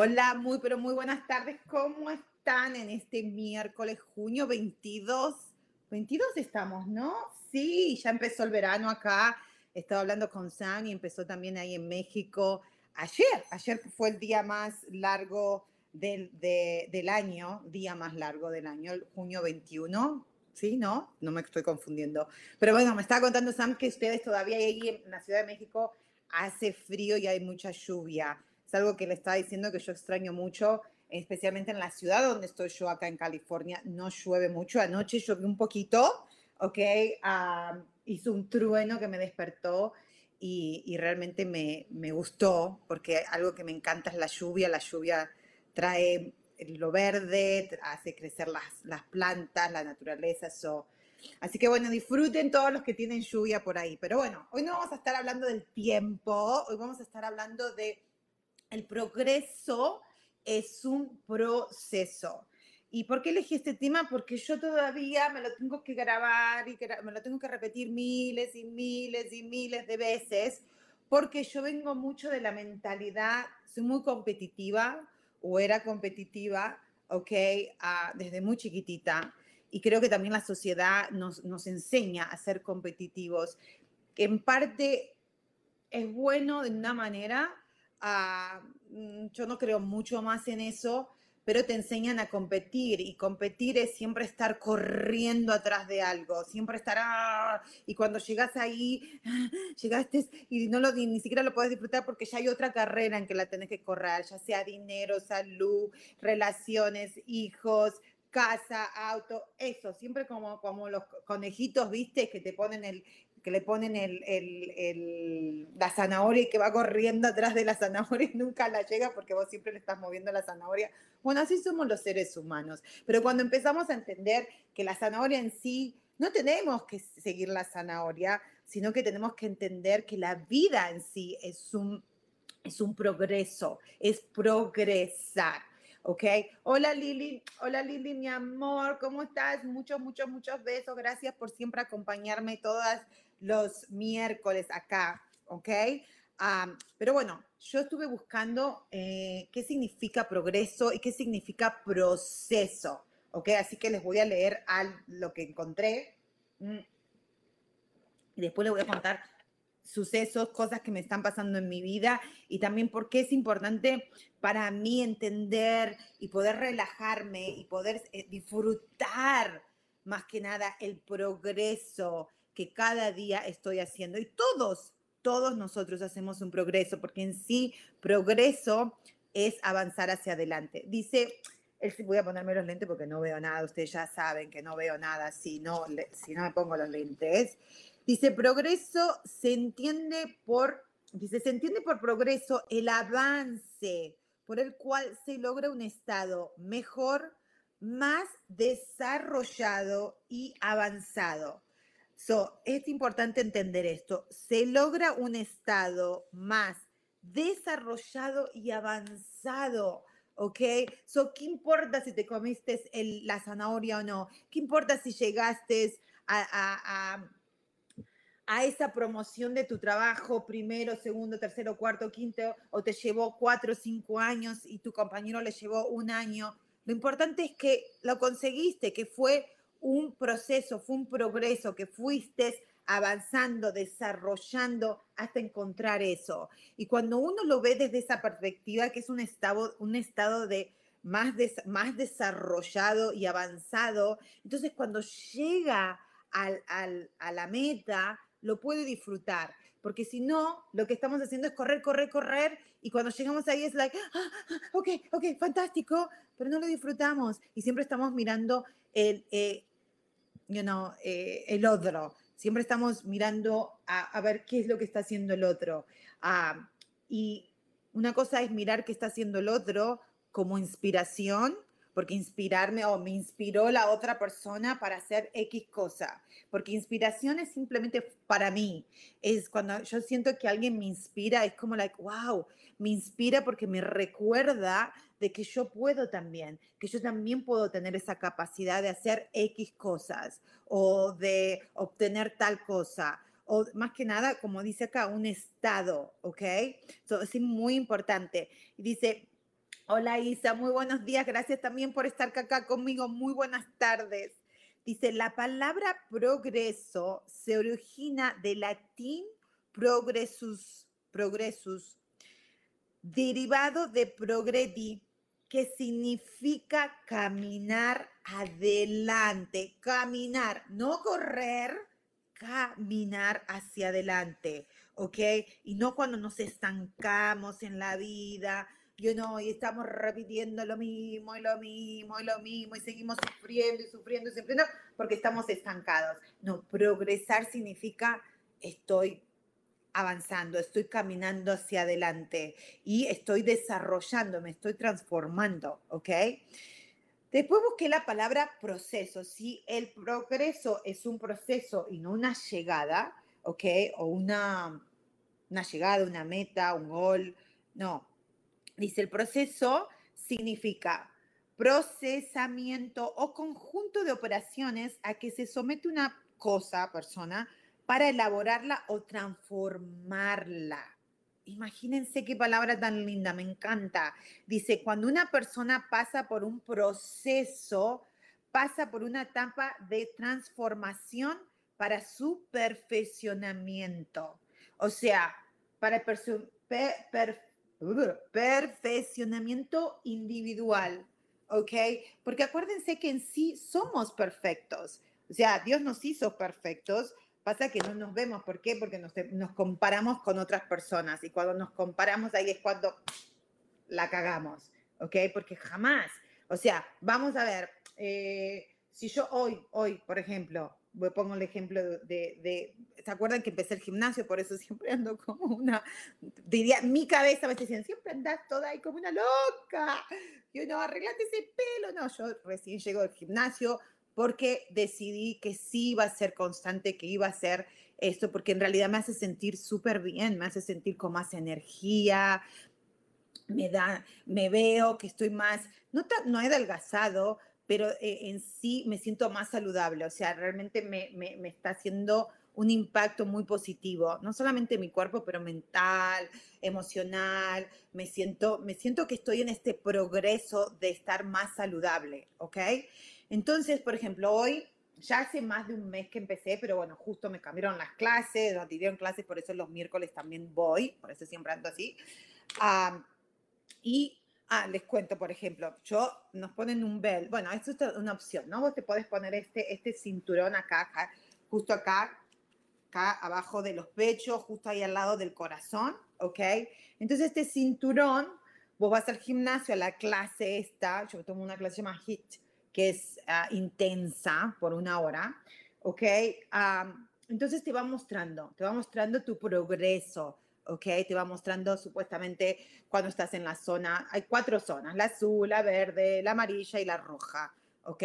Hola, muy pero muy buenas tardes. ¿Cómo están en este miércoles, junio 22? 22 estamos, ¿no? Sí, ya empezó el verano acá. Estaba hablando con Sam y empezó también ahí en México. Ayer, ayer fue el día más largo del, del año, día más largo del año, el junio 21. ¿Sí? ¿No? No me estoy confundiendo. Pero bueno, me estaba contando Sam que ustedes todavía ahí en la Ciudad de México hace frío y hay mucha lluvia. Es algo que le estaba diciendo que yo extraño mucho, especialmente en la ciudad donde estoy yo acá en California. No llueve mucho. Anoche llovió un poquito, ¿ok? Uh, hizo un trueno que me despertó y, y realmente me, me, gustó porque algo que me encanta es la lluvia. La lluvia trae lo verde, hace crecer las, las plantas, la naturaleza. So, Así que bueno, disfruten todos los que tienen lluvia por ahí. Pero bueno, hoy no vamos a estar hablando del tiempo, hoy vamos a estar hablando de el progreso es un proceso. ¿Y por qué elegí este tema? Porque yo todavía me lo tengo que grabar y me lo tengo que repetir miles y miles y miles de veces, porque yo vengo mucho de la mentalidad, soy muy competitiva o era competitiva, ¿ok? Desde muy chiquitita. Y creo que también la sociedad nos, nos enseña a ser competitivos. En parte es bueno de una manera, uh, yo no creo mucho más en eso, pero te enseñan a competir y competir es siempre estar corriendo atrás de algo, siempre estar, ¡ah! y cuando llegas ahí, llegaste y no lo, ni siquiera lo puedes disfrutar porque ya hay otra carrera en que la tenés que correr, ya sea dinero, salud, relaciones, hijos, casa, auto, eso, siempre como, como los conejitos, viste, que te ponen el, que le ponen el, el, el, la zanahoria y que va corriendo atrás de la zanahoria y nunca la llega porque vos siempre le estás moviendo la zanahoria. Bueno, así somos los seres humanos. Pero cuando empezamos a entender que la zanahoria en sí, no tenemos que seguir la zanahoria, sino que tenemos que entender que la vida en sí es un, es un progreso, es progresar. ¿ok? Hola Lili, hola Lili, mi amor, ¿cómo estás? Muchos, muchos, muchos besos. Gracias por siempre acompañarme todas los miércoles acá, ¿ok? Pero bueno, yo estuve buscando eh, qué significa progreso y qué significa proceso, ¿ok? Así que les voy a leer al, lo que encontré mm. y después les voy a contar sucesos, cosas que me están pasando en mi vida y también por qué es importante para mí entender y poder relajarme y poder eh, disfrutar más que nada el progreso que cada día estoy haciendo. Y todos, todos nosotros hacemos un progreso, porque en sí progreso es avanzar hacia adelante. Dice, voy a ponerme los lentes porque no veo nada, ustedes ya saben que no veo nada si no, si no me pongo los lentes. Dice, progreso se entiende por, dice, se entiende por progreso el avance por el cual se logra un estado mejor, más desarrollado y avanzado. So, es importante entender esto. Se logra un estado más desarrollado y avanzado. ¿ok? So, ¿qué importa si te comiste el, la zanahoria o no? ¿Qué importa si llegaste a, a, a, a, esa promoción de tu trabajo primero, segundo, tercero, cuarto, quinto, o te llevó cuatro o cinco años y tu compañero le llevó un año? Lo importante es que lo conseguiste, que fue un proceso, fue un progreso que fuiste avanzando, desarrollando hasta encontrar eso. Y cuando uno lo ve desde esa perspectiva, que es un estado, un estado de más, más desarrollado y avanzado. Entonces, cuando llega a la meta, lo puede disfrutar. Porque si no, lo que estamos haciendo es correr, correr, correr. Y cuando llegamos ahí es like, ah, ah, ok, ok, fantástico, pero no lo disfrutamos. Y siempre estamos mirando el, eh, you know, eh, el otro. Siempre estamos mirando a, ver qué es lo que está haciendo el otro. Ah, y una cosa es mirar qué está haciendo el otro como inspiración porque inspirarme o me inspiró la otra persona para hacer X cosa, porque inspiración es simplemente para mí, es cuando yo siento que alguien me inspira, es como like, wow, me inspira porque me recuerda de que yo puedo también, que yo también puedo tener esa capacidad de hacer X cosas o de obtener tal cosa o más que nada, como dice acá, un estado, ¿ok? Eso es muy importante. Dice, Hola Isa, muy buenos días. Gracias también por estar acá conmigo. Muy buenas tardes. Dice, la palabra progreso se origina del latín progressus, progressus, derivado de progredi, que significa caminar adelante, caminar, no correr, caminar hacia adelante, ¿ok? Y no cuando nos estancamos en la vida, you know, y estamos repitiendo lo mismo y lo mismo y lo mismo y seguimos sufriendo y sufriendo y sufriendo porque estamos estancados. No, progresar significa estoy avanzando, estoy caminando hacia adelante y estoy desarrollando, me estoy transformando, ¿ok? Después busqué la palabra proceso. Si el progreso es un proceso y no una llegada, ¿ok? O una, una llegada, una meta, un gol, no, Dice, el proceso significa procesamiento o conjunto de operaciones a que se somete una cosa, persona, para elaborarla o transformarla. Imagínense qué palabra tan linda, me encanta. Dice, cuando una persona pasa por un proceso, pasa por una etapa de transformación para su perfeccionamiento. O sea, para perfeccionamiento individual, ¿ok? Porque acuérdense que en sí somos perfectos. O sea, Dios nos hizo perfectos. Pasa que no nos vemos. ¿Por qué? Porque nos, nos comparamos con otras personas. Y cuando nos comparamos, ahí es cuando la cagamos. ¿Ok? Porque jamás. O sea, vamos a ver. Eh, si yo hoy, hoy, por ejemplo, pongo el ejemplo de, ¿se acuerdan que empecé el gimnasio? Por eso siempre ando como una, diría, mi cabeza me decían, siempre andas toda ahí como una loca, yo no, arreglate ese pelo, no, yo recién llego al gimnasio porque decidí que sí iba a ser constante, que iba a ser esto, porque en realidad me hace sentir súper bien, me hace sentir con más energía, me da, me veo que estoy más, no, no he adelgazado, pero eh, en sí me siento más saludable, o sea, realmente me, me, está haciendo un impacto muy positivo, no solamente en mi cuerpo, pero mental, emocional, me siento, me siento que estoy en este progreso de estar más saludable, ¿ok? Entonces, por ejemplo, hoy ya hace más de un mes que empecé, pero bueno, justo me cambiaron las clases, nos dieron clases, por eso los miércoles también voy, por eso siempre ando así. y Ah, les cuento, por ejemplo, yo nos ponen un bel, bueno, esto es una opción, ¿no? Vos te podés poner este, este cinturón acá, justo acá, acá abajo de los pechos, justo ahí al lado del corazón, ¿ok? Entonces este cinturón, vos vas al gimnasio, a la clase esta, yo tomo una clase más HIT, que es ah, intensa por una hora, ¿ok? entonces te va mostrando, te va mostrando tu progreso, ¿ok? Te va mostrando supuestamente cuando estás en la zona, hay cuatro zonas, la azul, la verde, la amarilla y la roja, ¿ok?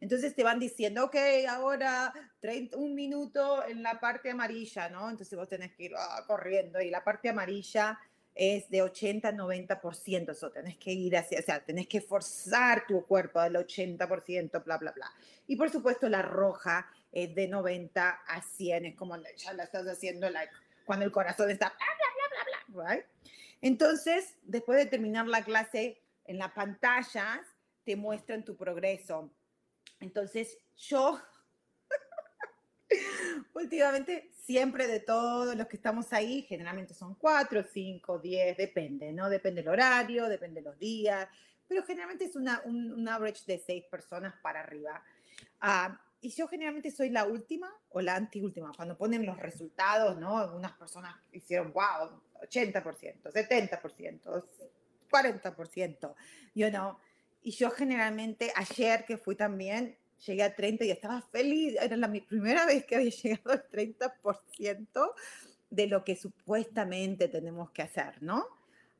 Entonces te van diciendo, ok, ahora 30, un minuto en la parte amarilla, ¿no? Entonces vos tenés que ir ah, corriendo y la parte amarilla es de 80 90%, eso tenés que ir hacia, o sea, tenés que forzar tu cuerpo al 80%, bla, bla, bla. Y por supuesto la roja es de 90 a 100, es como ya la estás haciendo like, cuando el corazón está entonces, después de terminar la clase, en las pantallas te muestran tu progreso. Entonces, yo últimamente siempre de todos los que estamos ahí, generalmente son cuatro, cinco, diez, depende, ¿no? Depende el horario, depende los días, pero generalmente es una, un, average de seis personas para arriba. Ah, y yo generalmente soy la última o la antiúltima. Cuando ponen los resultados, ¿no? Algunas personas hicieron, wow, 80%, 70%, 40%, you know. Y yo generalmente, ayer que fui también, llegué a 30 y estaba feliz. Era la mi primera vez que había llegado al 30% de lo que supuestamente tenemos que hacer, ¿no?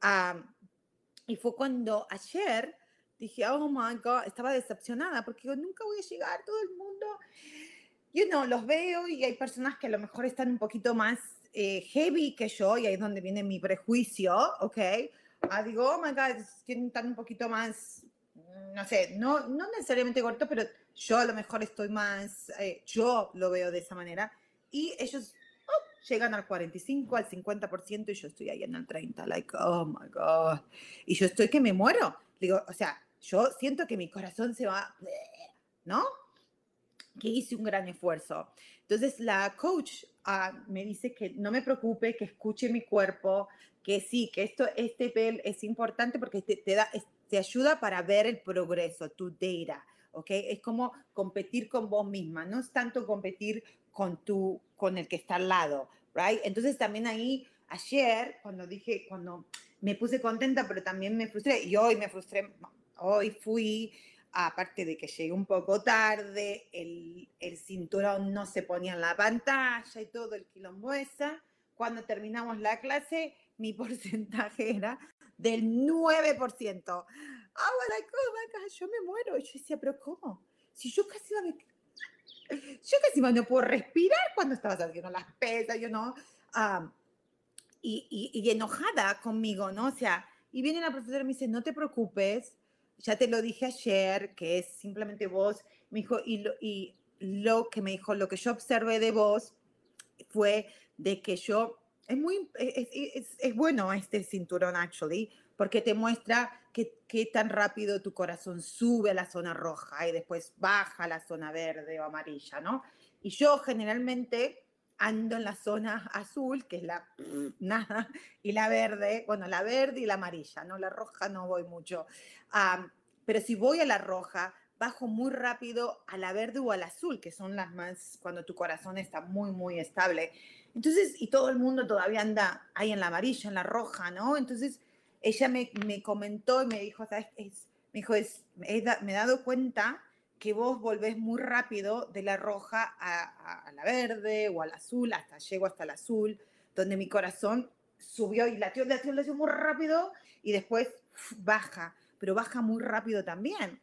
Ah, y fue cuando ayer dije, oh my God, estaba decepcionada porque nunca voy a llegar, todo el mundo, you know, los veo y hay personas que a lo mejor están un poquito más eh, heavy que yo y ahí es donde viene mi prejuicio, ¿ok? Ah, digo, oh my God, están un poquito más, no sé, no, no necesariamente corto, pero yo a lo mejor estoy más, eh, yo lo veo de esa manera y ellos oh, llegan al 45, al 50% y yo estoy ahí en el 30, like, oh my God. Y yo estoy que me muero. Digo, o sea, yo siento que mi corazón se va, ¿no? Que hice un gran esfuerzo. Entonces la coach ah, me dice que no me preocupe, que escuche mi cuerpo, que sí, que esto, este pel es importante porque te, te, da, te ayuda para ver el progreso, tu data, ¿ok? Es como competir con vos misma, no es tanto competir con, tu, con el que está al lado, right? Entonces también ahí, ayer, cuando dije, cuando me puse contenta, pero también me frustré, y hoy me frustré Hoy fui, aparte de que llegué un poco tarde, el, el cinturón no se ponía en la pantalla y todo el quilombo esa. Cuando terminamos la clase, mi porcentaje era del 9%. Ah, like, oh yo me muero. Y yo decía, pero ¿cómo? Si yo casi iba a... Yo casi no puedo respirar cuando estabas haciendo las pesas, yo no. y, y, y, enojada conmigo, ¿no? O sea, y viene la profesora y me dice, no te preocupes, ya te lo dije ayer, que es simplemente vos, me dijo, y lo, y lo que me dijo, lo que yo observé de vos fue de que yo, es muy, es, es, es bueno este cinturón, actually, porque te muestra qué tan rápido tu corazón sube a la zona roja y después baja a la zona verde o amarilla, ¿no? Y yo generalmente ando en la zona azul, que es la nada, y la verde, bueno, la verde y la amarilla, ¿no? La roja no voy mucho. pero si voy a la roja, bajo muy rápido a la verde o al azul, que son las más cuando tu corazón está muy, muy estable. Entonces, y todo el mundo todavía anda ahí en la amarilla, en la roja, ¿no? Entonces, ella me, me comentó y me dijo, ¿sabes? Es, me dijo, es, me he dado cuenta que vos volvés muy rápido de la roja a, la verde o al azul, hasta llego hasta el azul, donde mi corazón subió y latió, latió, latió muy rápido y después baja, pero baja muy rápido también.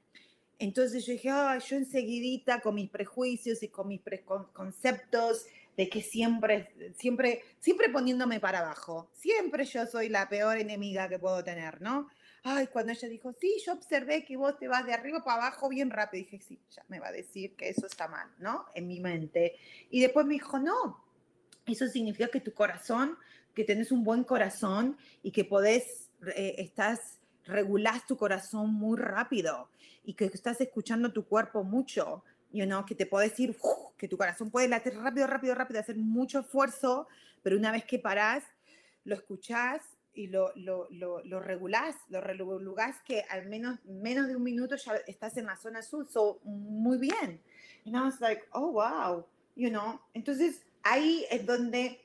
Entonces yo dije, yo enseguidita con mis prejuicios y con mis preconceptos de que siempre, siempre, siempre poniéndome para abajo, siempre yo soy la peor enemiga que puedo tener, ¿no? Ay, cuando ella dijo, sí, yo observé que vos te vas de arriba para abajo bien rápido, dije, sí, ya me va a decir que eso está mal, ¿no? En mi mente. Y después me dijo, no, eso significa que tu corazón, que tenés un buen corazón y que podés, eh, estás, regulás tu corazón muy rápido y que estás escuchando tu cuerpo mucho, you know, que te podés ir, que tu corazón puede latir rápido, rápido, rápido, hacer mucho esfuerzo, pero una vez que parás, lo escuchás y lo, lo, lo, lo regulás, lo regulás que al menos menos de un minuto ya estás en la zona azul, so, muy bien. And I was like, oh, wow, you know. Entonces, ahí es donde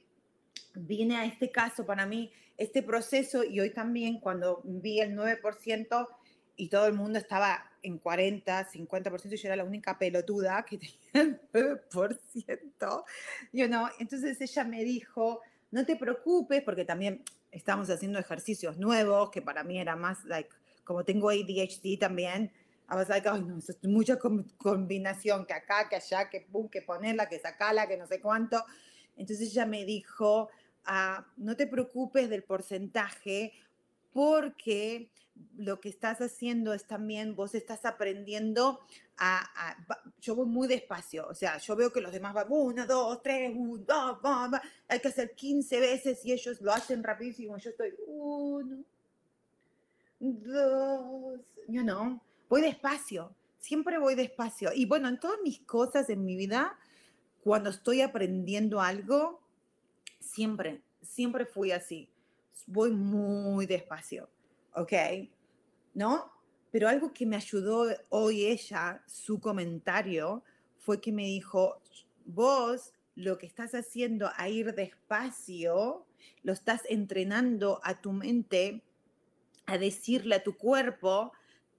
viene a este caso para mí, este proceso, y hoy también cuando vi el 9% y todo el mundo estaba en 40, 50%, yo era la única pelotuda que tenía el 9%, you know. Entonces ella me dijo, no te preocupes, porque también estamos haciendo ejercicios nuevos, que para mí era más, like, como tengo ADHD también, I was like, ay, no, es mucha combinación, que acá, que allá, que pum, que ponerla, que sacarla, que no sé cuánto. Entonces ella me dijo, ah, no te preocupes del porcentaje, porque lo que estás haciendo es también, vos estás aprendiendo a, yo voy muy despacio, o sea, yo veo que los demás van uno, dos, tres, uno, dos, hay que hacer 15 veces y ellos lo hacen rapidísimo, yo estoy uno, dos, you know, voy despacio, siempre voy despacio. Y bueno, en todas mis cosas en mi vida, cuando estoy aprendiendo algo, siempre, siempre fui así, voy muy despacio, ¿ok? ¿No? pero algo que me ayudó hoy ella, su comentario, fue que me dijo, vos lo que estás haciendo a ir despacio, lo estás entrenando a tu mente a decirle a tu cuerpo,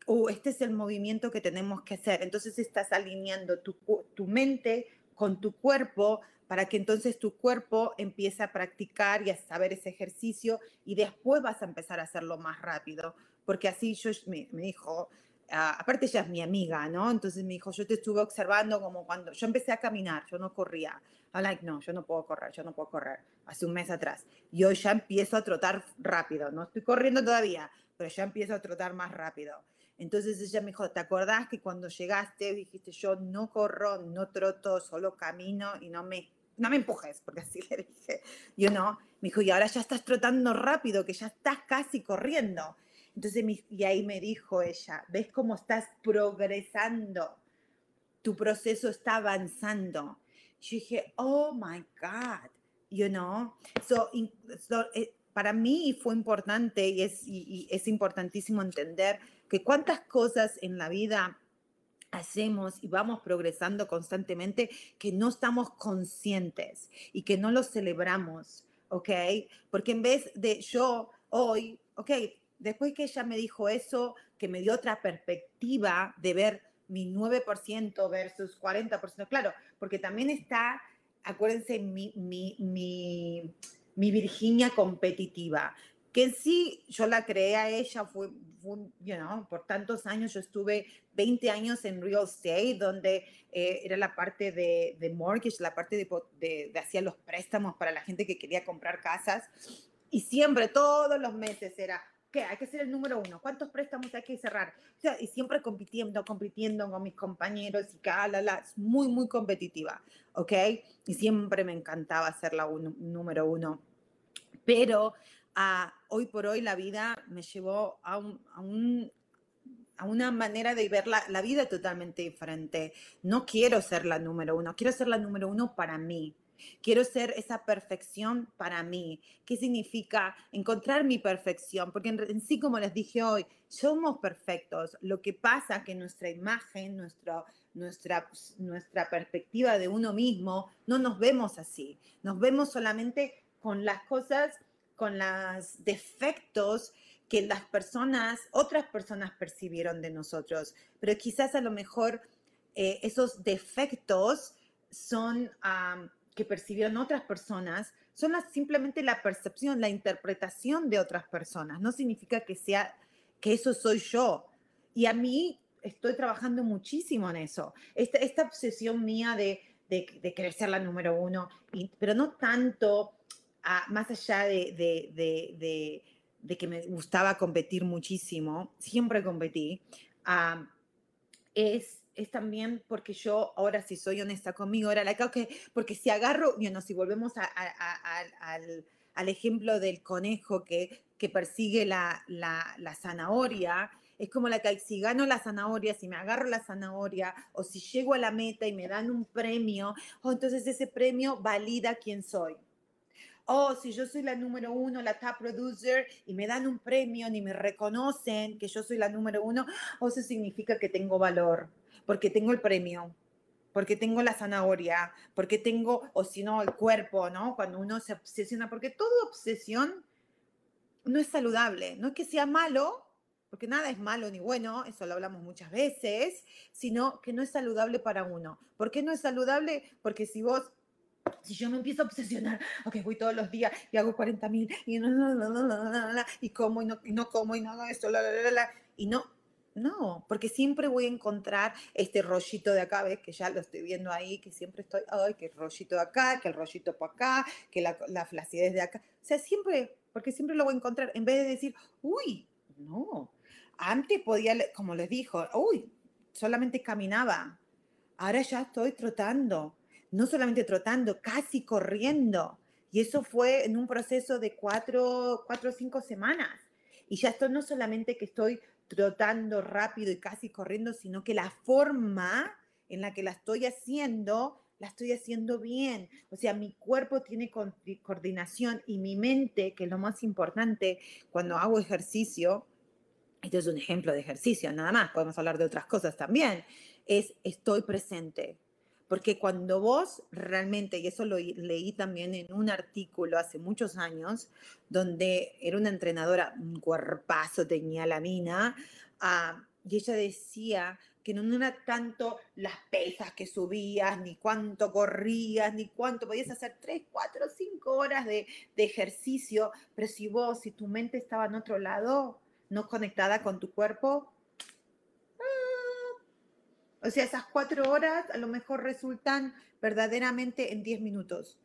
oh, este es el movimiento que tenemos que hacer. Entonces estás alineando tu, tu mente con tu cuerpo para que entonces tu cuerpo empiece a practicar y a saber ese ejercicio y después vas a empezar a hacerlo más rápido. Porque así yo me, dijo, ah, aparte ella es mi amiga, ¿no? Entonces me dijo, yo te estuve observando como cuando yo empecé a caminar, yo no corría. I'm like, no, yo no puedo correr, yo no puedo correr. Hace un mes atrás. Y hoy ya empiezo a trotar rápido. No estoy corriendo todavía, pero ya empiezo a trotar más rápido. Entonces ella me dijo, ¿te acordás que cuando llegaste dijiste, yo no corro, no troto, solo camino y no me, no me empujes? Porque así le dije, yo no. Me dijo, y ahora ya estás trotando rápido, que ya estás casi corriendo. Entonces, y ahí me dijo ella, ¿ves cómo estás progresando? Tu proceso está avanzando. Yo dije, oh my God, you know. So, eh, para mí fue importante y es, y es importantísimo entender que cuántas cosas en la vida hacemos y vamos progresando constantemente que no estamos conscientes y que no lo celebramos, ¿ok? Porque en vez de yo hoy, ok, después que ella me dijo eso, que me dio otra perspectiva de ver mi 9% versus 40%, claro, porque también está, acuérdense, mi, mi, mi, mi Virginia competitiva que sí yo la creé a ella, fue, you know, por tantos años, yo estuve 20 años en real estate, donde eh, era la parte de, de, mortgage, la parte de, de, de hacía los préstamos para la gente que quería comprar casas, y siempre, todos los meses era, ¿qué? Hay que ser el número uno, ¿cuántos préstamos hay que cerrar? O sea, y siempre compitiendo, compitiendo con mis compañeros, y cada, la, muy, muy competitiva, ¿ok? Y siempre me encantaba ser la número uno. Pero hoy por hoy la vida me llevó a, a, una manera de ver la, la, vida totalmente diferente. No quiero ser la número uno, quiero ser la número uno para mí. Quiero ser esa perfección para mí. ¿Qué significa encontrar mi perfección? Porque en, sí, como les dije hoy, somos perfectos. Lo que pasa es que nuestra imagen, nuestra, nuestra, nuestra perspectiva de uno mismo, no nos vemos así. Nos vemos solamente con las cosas con los defectos que las personas, otras personas percibieron de nosotros. Pero quizás a lo mejor eh, esos defectos son que percibieron otras personas, son simplemente la percepción, la interpretación de otras personas. No significa que sea que eso soy yo. Y a mí estoy trabajando muchísimo en eso. Esta, obsesión mía de, de, querer ser la número uno, pero no tanto más allá de, que me gustaba competir muchísimo, siempre competí, es, es también porque yo, ahora si soy honesta conmigo, era la que, porque si agarro, bueno, si volvemos al, ejemplo del conejo que, que persigue la, la, zanahoria, es como la que si gano la zanahoria, si me agarro la zanahoria o si llego a la meta y me dan un premio, oh, entonces ese premio valida quién soy oh, si yo soy la número uno, la top producer, y me dan un premio, ni me reconocen que yo soy la número uno, oh, eso significa que tengo valor, porque tengo el premio, porque tengo la zanahoria, porque tengo, o si no, el cuerpo, ¿no? Cuando uno se obsesiona, porque toda obsesión no es saludable, no es que sea malo, porque nada es malo ni bueno, eso lo hablamos muchas veces, sino que no es saludable para uno. ¿Por qué no es saludable? Porque si vos si yo me empiezo a obsesionar, ok, voy todos los días y hago 40 mil y, no, no, no, no, y como y no, y no como y no hago esto, la, la, la, y no, no, porque siempre voy a encontrar este rollito de acá, ves que ya lo estoy viendo ahí, que siempre estoy, ay, que el rollito de acá, que el rollito por acá, que la, la flacidez de acá. O sea, siempre, porque siempre lo voy a encontrar, en vez de decir, uy, no, antes podía, como les dijo, uy, solamente caminaba, ahora ya estoy trotando, no solamente trotando, casi corriendo. Y eso fue en un proceso de cuatro, cuatro o cinco semanas. Y ya esto no solamente que estoy trotando rápido y casi corriendo, sino que la forma en la que la estoy haciendo, la estoy haciendo bien. O sea, mi cuerpo tiene coordinación y mi mente, que es lo más importante cuando hago ejercicio, este es un ejemplo de ejercicio, nada más, podemos hablar de otras cosas también, es estoy presente. Porque cuando vos realmente, y eso lo leí también en un artículo hace muchos años, donde era una entrenadora, un cuerpazo tenía la mina, ah, y ella decía que no era tanto las pesas que subías, ni cuánto corrías, ni cuánto podías hacer tres, cuatro, cinco horas de, de ejercicio, pero si vos, si tu mente estaba en otro lado, no conectada con tu cuerpo, o sea, esas cuatro horas a lo mejor resultan verdaderamente en diez minutos.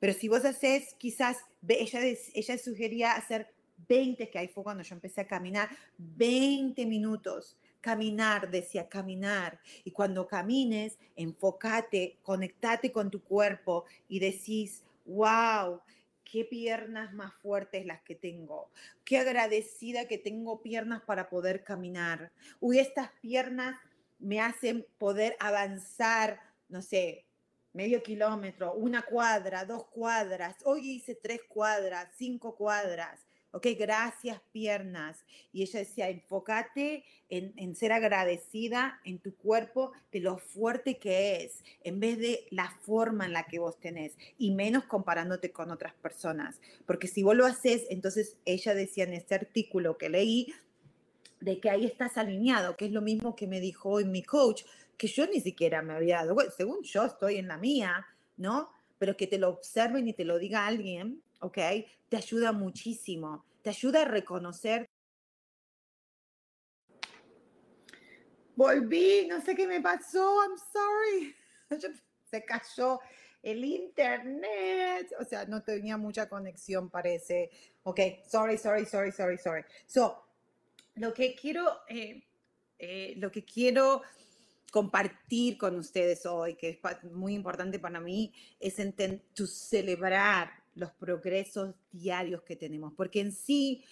Pero si vos haces, quizás, ella, ella sugería hacer 20, que ahí fue cuando yo empecé a caminar, 20 minutos. Caminar, decía, caminar. Y cuando camines, enfócate, conectate con tu cuerpo y decís, wow, qué piernas más fuertes las que tengo, qué agradecida que tengo piernas para poder caminar. Uy, estas piernas me hacen poder avanzar, no sé, medio kilómetro, una cuadra, dos cuadras. Hoy hice tres cuadras, cinco cuadras. Ok, gracias piernas. Y ella decía, enfócate en, ser agradecida en tu cuerpo de lo fuerte que es, en vez de la forma en la que vos tenés, y menos comparándote con otras personas. Porque si vos lo haces, entonces ella decía en este artículo que leí, de que ahí estás alineado, que es lo mismo que me dijo hoy mi coach, que yo ni siquiera me había dado, bueno, según yo estoy en la mía, ¿no? Pero que te lo observen y te lo diga alguien, ¿ok? Te ayuda muchísimo, te ayuda a reconocer. Volví, no sé qué me pasó, I'm sorry. Se cayó el internet, o sea, no tenía mucha conexión, parece. Ok, sorry, sorry, sorry, sorry, sorry. So, lo que quiero, eh, eh, lo que quiero compartir con ustedes hoy, que es muy importante para mí, es celebrar los progresos diarios que tenemos, porque en sí,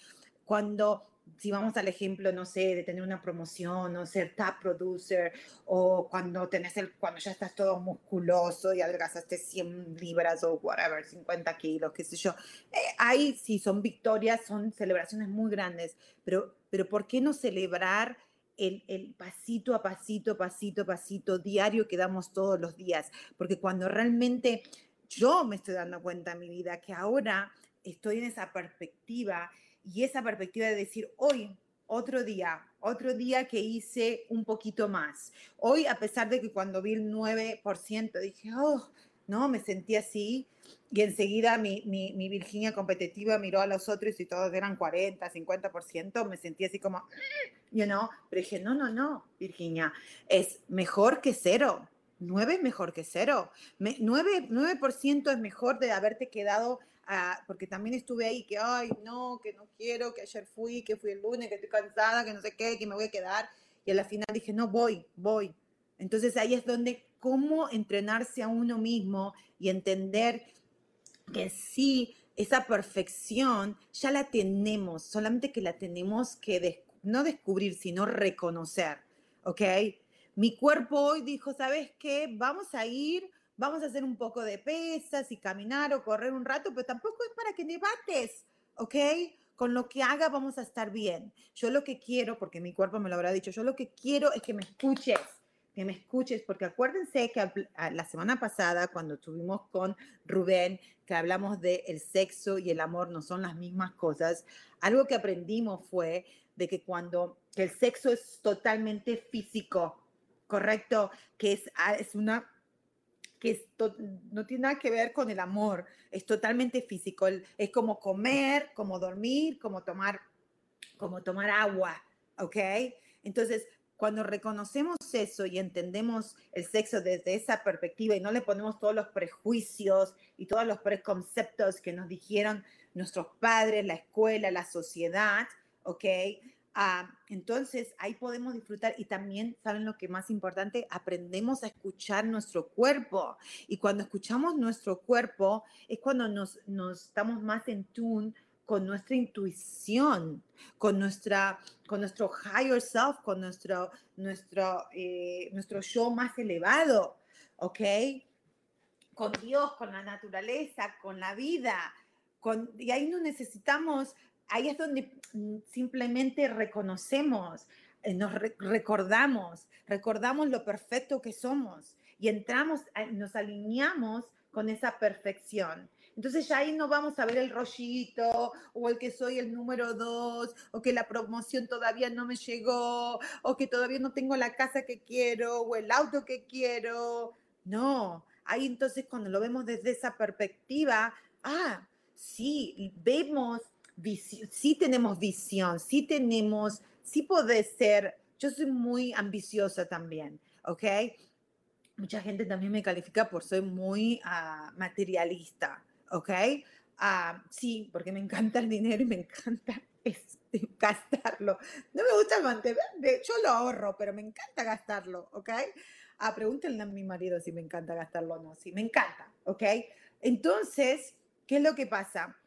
cuando si vamos al ejemplo, no sé, de tener una promoción o ser top producer o cuando tenés el, cuando ya estás todo musculoso y adelgazaste 100 libras o whatever, 50 kilos, qué sé yo, eh, ahí sí son victorias, son celebraciones muy grandes, pero, pero ¿por qué no celebrar el, el, pasito a pasito, pasito a pasito diario que damos todos los días? Porque cuando realmente yo me estoy dando cuenta en mi vida que ahora estoy en esa perspectiva y esa perspectiva de decir, hoy, otro día, otro día que hice un poquito más. Hoy, a pesar de que cuando vi el 9%, dije, oh, no, me sentí así. Y enseguida mi, mi, Virginia competitiva miró a los otros y todos eran 40, 50%. Me sentí así como, you know, pero dije, no, no, no, Virginia, es mejor que cero. 9 es mejor que cero. 9, 9% es mejor de haberte quedado, porque también estuve ahí que, ay, no, que no quiero, que ayer fui, que fui el lunes, que estoy cansada, que no sé qué, que me voy a quedar. Y a la final dije, no, voy, voy. Entonces ahí es donde, cómo entrenarse a uno mismo y entender que sí, esa perfección ya la tenemos, solamente que la tenemos que no descubrir, sino reconocer, ¿ok? Mi cuerpo hoy dijo, ¿sabes qué? Vamos a ir, vamos a hacer un poco de pesas y caminar o correr un rato, pero tampoco es para que debates, ¿ok? Con lo que haga vamos a estar bien. Yo lo que quiero, porque mi cuerpo me lo habrá dicho, yo lo que quiero es que me escuches, que me escuches, porque acuérdense que la semana pasada, cuando estuvimos con Rubén, que hablamos de el sexo y el amor no son las mismas cosas, algo que aprendimos fue de que cuando el sexo es totalmente físico, correcto, que es, ah, es una que no tiene nada que ver con el amor, es totalmente físico, es como comer, como dormir, como tomar, como tomar agua, ¿ok? Entonces, cuando reconocemos eso y entendemos el sexo desde esa perspectiva y no le ponemos todos los prejuicios y todos los preconceptos que nos dijeron nuestros padres, la escuela, la sociedad, ¿ok? Ah, entonces ahí podemos disfrutar y también, ¿saben lo que más importante? Aprendemos a escuchar nuestro cuerpo. Y cuando escuchamos nuestro cuerpo es cuando nos, nos estamos más en tune con nuestra intuición, con, nuestra, con nuestro higher self, con nuestro, nuestro, eh, nuestro yo más elevado, ¿ok? Con Dios, con la naturaleza, con la vida. Con, y ahí no necesitamos ahí es donde mm, simplemente reconocemos, eh, nos recordamos, recordamos lo perfecto que somos y entramos, nos alineamos con esa perfección. Entonces ya ahí no vamos a ver el rollito o el que soy el número dos o que la promoción todavía no me llegó o que todavía no tengo la casa que quiero o el auto que quiero. No, ahí entonces cuando lo vemos desde esa perspectiva, ah, sí, vemos, sí tenemos visión, sí tenemos, sí puede ser, yo soy muy ambiciosa también, ¿ok? Mucha gente también me califica por ser muy ah, materialista, ¿ok? Ah, sí, porque me encanta el dinero y me encanta este, gastarlo. No me gusta mantener, yo lo ahorro, pero me encanta gastarlo, ¿ok? Ah, pregúntenle a mi marido si me encanta gastarlo o no. Sí, me encanta, ¿ok? Entonces, ¿qué es lo que pasa?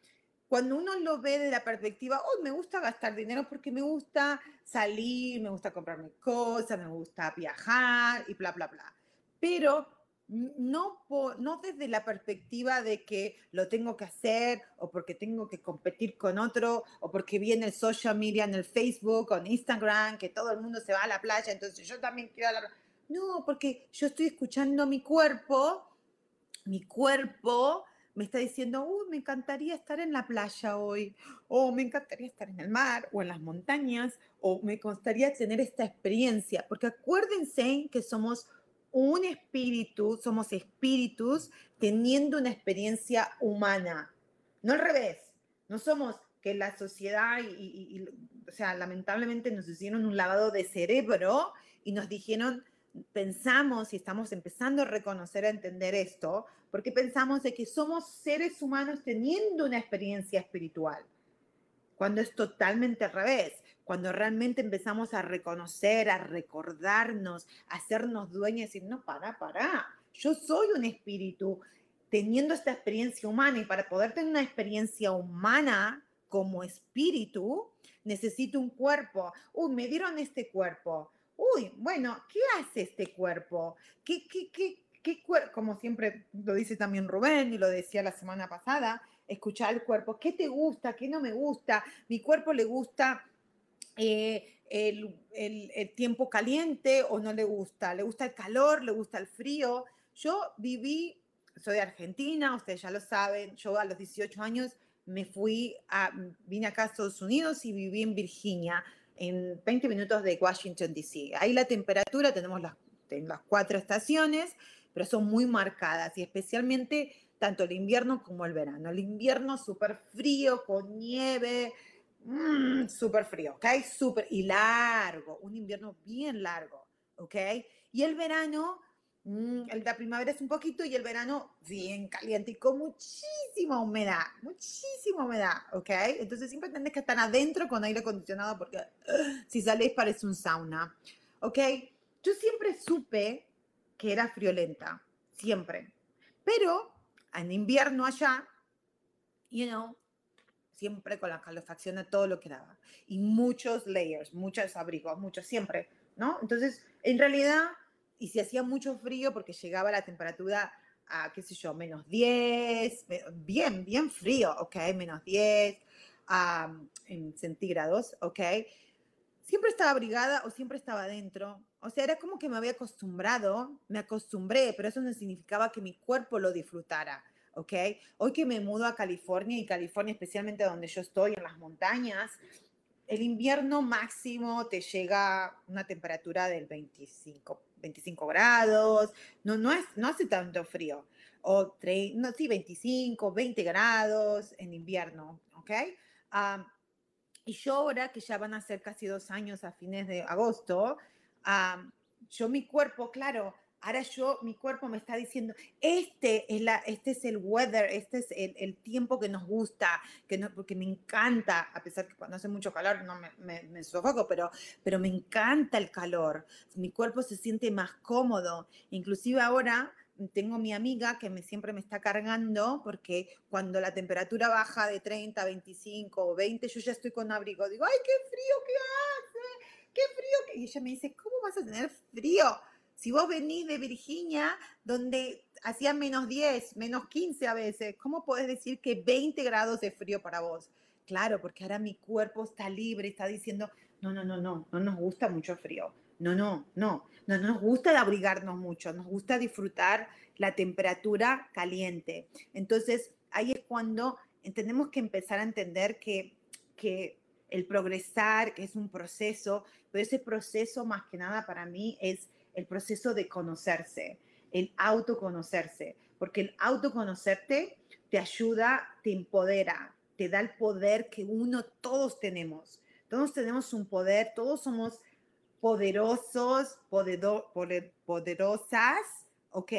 Cuando uno lo ve de la perspectiva, oh, me gusta gastar dinero porque me gusta salir, me gusta comprarme cosas, me gusta viajar y bla, bla, bla. Pero no, no desde la perspectiva de que lo tengo que hacer o porque tengo que competir con otro o porque viene el social media en el Facebook o en Instagram, que todo el mundo se va a la playa, entonces yo también quiero a la playa no, porque yo estoy escuchando mi cuerpo, mi cuerpo me está diciendo, uy, me encantaría estar en la playa hoy, o me encantaría estar en el mar, o en las montañas, o me gustaría tener esta experiencia, porque acuérdense que somos un espíritu, somos espíritus teniendo una experiencia humana, no al revés, no somos que la sociedad y, o sea, lamentablemente nos hicieron un lavado de cerebro y nos dijeron, pensamos y estamos empezando a reconocer, a entender esto, porque pensamos de que somos seres humanos teniendo una experiencia espiritual, cuando es totalmente al revés, cuando realmente empezamos a reconocer, a recordarnos, a hacernos dueños y decir, no, para, para, yo soy un espíritu teniendo esta experiencia humana y para poder tener una experiencia humana como espíritu, necesito un cuerpo. Uy, me dieron este cuerpo uy, bueno, ¿qué hace este cuerpo? ¿Qué, qué, qué, qué cuerpo? Como siempre lo dice también Rubén y lo decía la semana pasada, escuchar el cuerpo, ¿qué te gusta? ¿Qué no me gusta? Mi cuerpo le gusta eh, el, el, tiempo caliente o no le gusta, le gusta el calor, le gusta el frío. Yo viví, soy de Argentina, ustedes ya lo saben, yo a los 18 años me fui a, vine acá a Estados Unidos y viví en Virginia en 20 minutos de Washington, D.C. Ahí la temperatura, tenemos las, las cuatro estaciones, pero son muy marcadas y especialmente tanto el invierno como el verano. El invierno súper frío, con nieve, mmm, súper frío, ¿ok? Súper, y largo, un invierno bien largo, ¿ok? Y el verano Mm, la primavera es un poquito y el verano bien caliente y con muchísima humedad, muchísima humedad, ¿ok? Entonces siempre tenés que estar adentro con aire acondicionado porque si salís parece un sauna, ¿ok? Yo siempre supe que era friolenta, siempre. Pero en invierno allá, you know, siempre con la calefacción de todo lo que daba. Y muchos layers, muchos abrigos, muchos, siempre, ¿no? Entonces, en realidad y si hacía mucho frío porque llegaba la temperatura a, qué sé yo, menos 10, bien, bien frío, ¿ok? Menos 10 en centígrados, ¿ok? Siempre estaba abrigada o siempre estaba adentro. O sea, era como que me había acostumbrado, me acostumbré, pero eso no significaba que mi cuerpo lo disfrutara, ¿ok? Hoy que me mudo a California y California especialmente donde yo estoy, en las montañas, el invierno máximo te llega una temperatura del 25, 25 grados, no, no, es, no hace tanto frío. O no, sí, 25, 20 grados en invierno, ¿ok? y yo ahora, que ya van a ser casi dos años a fines de agosto, yo mi cuerpo, claro, ahora yo, mi cuerpo me está diciendo, este es, la, este es el weather, este es el, el tiempo que nos gusta, que no, porque me encanta, a pesar que cuando hace mucho calor no me, me, me, sofoco, pero, pero me encanta el calor. Mi cuerpo se siente más cómodo. Inclusive ahora tengo mi amiga que me, siempre me está cargando porque cuando la temperatura baja de 30, 25 o 20, yo ya estoy con abrigo. Digo, ay, qué frío que hace, qué frío. Y ella me dice, ¿cómo vas a tener frío? Si vos venís de Virginia, donde hacía menos 10, menos 15 a veces, ¿cómo podés decir que 20 grados es frío para vos? claro, porque ahora mi cuerpo está libre, está diciendo, no, no, no, no, no nos gusta mucho frío. No, no, no, no nos gusta abrigarnos mucho, nos gusta disfrutar la temperatura caliente. Entonces, ahí es cuando tenemos que empezar a entender que, que el progresar, que es un proceso, pero ese proceso más que nada para mí es el proceso de conocerse, el autoconocerse, porque el autoconocerte te ayuda, te empodera, te da el poder que uno, todos tenemos. Todos tenemos un poder, todos somos poderosos, poderosas, ¿ok?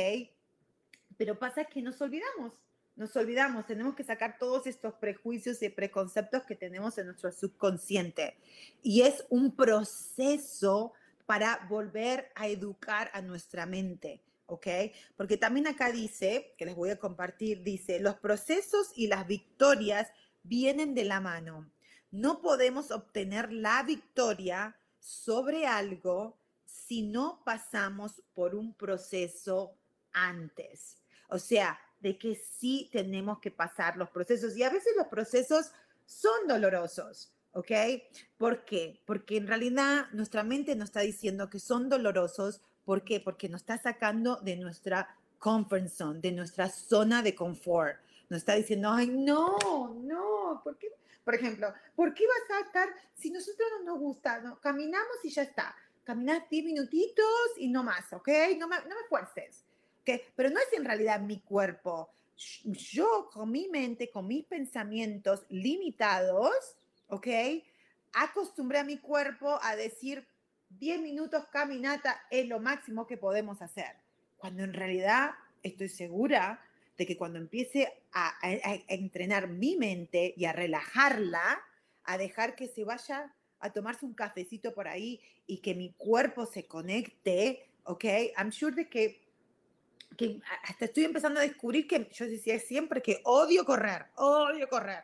Pero pasa que nos olvidamos, nos olvidamos, tenemos que sacar todos estos prejuicios y preconceptos que tenemos en nuestro subconsciente. Y es un proceso para volver a educar a nuestra mente. ¿ok? Porque también acá dice, que les voy a compartir, dice, los procesos y las victorias vienen de la mano. No podemos obtener la victoria sobre algo si no pasamos por un proceso antes. O sea, de que sí tenemos que pasar los procesos y a veces los procesos son dolorosos, ¿ok? ¿Por qué? Porque en realidad nuestra mente nos está diciendo que son dolorosos. ¿Por qué? Porque nos está sacando de nuestra comfort zone, de nuestra zona de confort. Nos está diciendo, ay, no, no, ¿por qué? Por ejemplo, ¿por qué vas a estar, si nosotros no nos gusta, no, caminamos y ya está? Caminas 10 minutitos y no más, ¿ok? No me, no me fuerces, ¿ok? Pero no es en realidad mi cuerpo. Yo con mi mente, con mis pensamientos limitados, ¿ok? Acostumbré a mi cuerpo a decir 10 minutos caminata es lo máximo que podemos hacer. Cuando en realidad estoy segura de que cuando empiece a, entrenar mi mente y a relajarla, a dejar que se vaya a tomarse un cafecito por ahí y que mi cuerpo se conecte, ¿ok? I'm sure de que, que hasta estoy empezando a descubrir que yo decía siempre que odio correr, odio correr.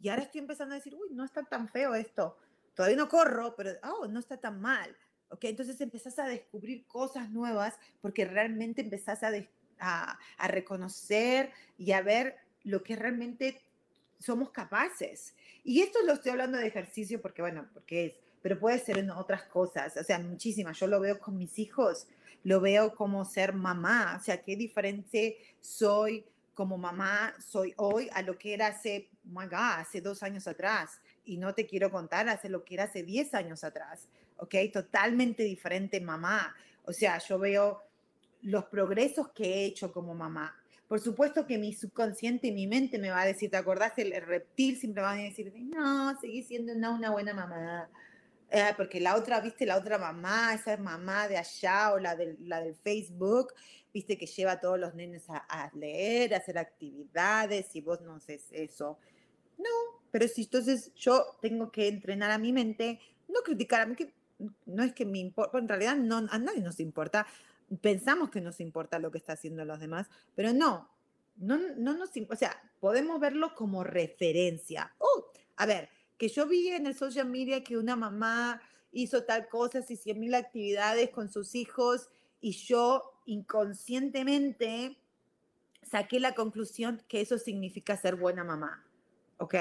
Y ahora estoy empezando a decir, uy, no está tan feo esto. Todavía no corro, pero, oh, no está tan mal. ¿Ok? Entonces empezás a descubrir cosas nuevas porque realmente empezás a, a, reconocer y a ver lo que realmente somos capaces. Y esto lo estoy hablando de ejercicio porque, bueno, porque es, pero puede ser en otras cosas, o sea, muchísimas. Yo lo veo con mis hijos, lo veo como ser mamá, o sea, qué diferente soy como mamá, soy hoy a lo que era hace, oh hace dos años atrás. Y no te quiero contar hace lo que era hace diez años atrás, ¿ok? Totalmente diferente mamá. O sea, yo veo los progresos que he hecho como mamá. Por supuesto que mi subconsciente y mi mente me va a decir, ¿te acordás? El, reptil siempre va a decir, no, seguí siendo una, buena mamá. Eh, porque la otra, viste, la otra mamá, esa mamá de allá o la, la del Facebook, viste que lleva a todos los nenes a, leer, a hacer actividades y vos no haces eso. No, pero si entonces yo tengo que entrenar a mi mente, no criticar a mí, que no es que me importa, en realidad no, a nadie nos importa pensamos que nos importa lo que está haciendo los demás, pero no, no, no nos, o sea, podemos verlo como referencia. Oh, a ver, que yo vi en el social media que una mamá hizo tal cosa, y cien mil actividades con sus hijos y yo inconscientemente saqué la conclusión que eso significa ser buena mamá, ¿ok?